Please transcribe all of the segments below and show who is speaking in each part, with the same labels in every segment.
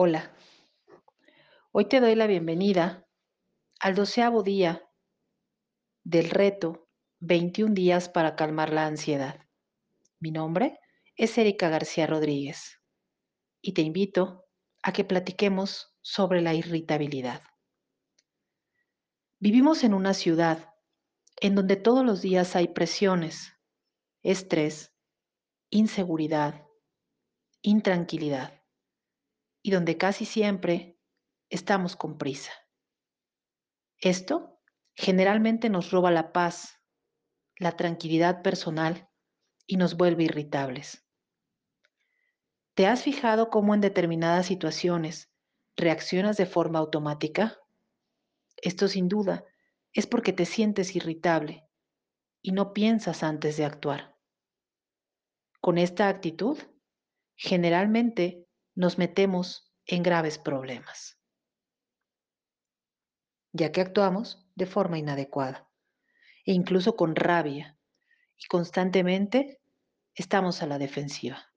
Speaker 1: Hola, hoy te doy la bienvenida al doceavo día del reto 21 días para calmar la ansiedad. Mi nombre es Erika García Rodríguez y te invito a que platiquemos sobre la irritabilidad. Vivimos en una ciudad en donde todos los días hay presiones, estrés, inseguridad, intranquilidad y donde casi siempre estamos con prisa. Esto generalmente nos roba la paz, la tranquilidad personal y nos vuelve irritables. ¿Te has fijado cómo en determinadas situaciones reaccionas de forma automática? Esto sin duda es porque te sientes irritable y no piensas antes de actuar. Con esta actitud, generalmente nos metemos en graves problemas, ya que actuamos de forma inadecuada e incluso con rabia y constantemente estamos a la defensiva.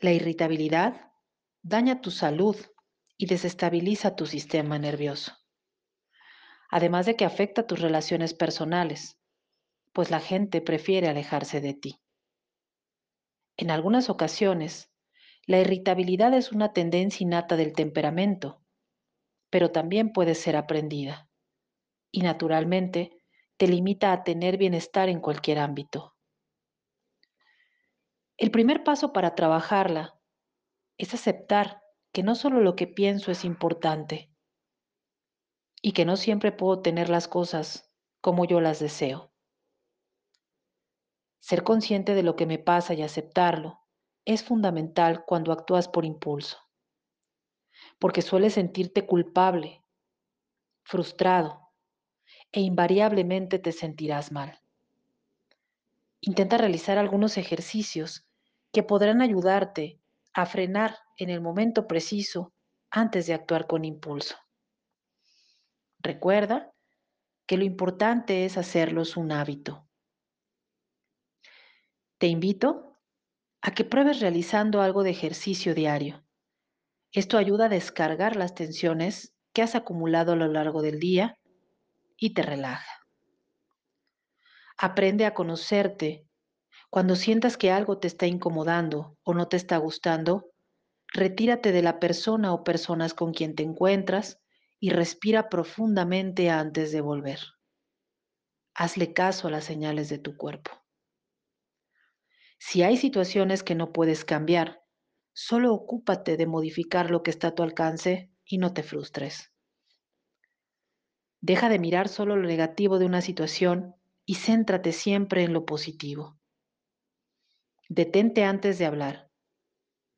Speaker 1: La irritabilidad daña tu salud y desestabiliza tu sistema nervioso, además de que afecta tus relaciones personales, pues la gente prefiere alejarse de ti. En algunas ocasiones, la irritabilidad es una tendencia innata del temperamento, pero también puede ser aprendida y naturalmente te limita a tener bienestar en cualquier ámbito. El primer paso para trabajarla es aceptar que no solo lo que pienso es importante y que no siempre puedo tener las cosas como yo las deseo. Ser consciente de lo que me pasa y aceptarlo es fundamental cuando actúas por impulso, porque sueles sentirte culpable, frustrado e invariablemente te sentirás mal. Intenta realizar algunos ejercicios que podrán ayudarte a frenar en el momento preciso antes de actuar con impulso. Recuerda que lo importante es hacerlos un hábito. Te invito a que pruebes realizando algo de ejercicio diario. Esto ayuda a descargar las tensiones que has acumulado a lo largo del día y te relaja. Aprende a conocerte. Cuando sientas que algo te está incomodando o no te está gustando, retírate de la persona o personas con quien te encuentras y respira profundamente antes de volver. Hazle caso a las señales de tu cuerpo. Si hay situaciones que no puedes cambiar, solo ocúpate de modificar lo que está a tu alcance y no te frustres. Deja de mirar solo lo negativo de una situación y céntrate siempre en lo positivo. Detente antes de hablar,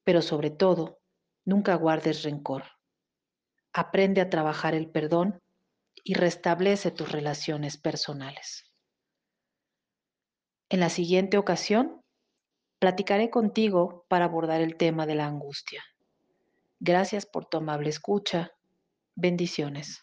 Speaker 1: pero sobre todo, nunca guardes rencor. Aprende a trabajar el perdón y restablece tus relaciones personales. En la siguiente ocasión Platicaré contigo para abordar el tema de la angustia. Gracias por tu amable escucha. Bendiciones.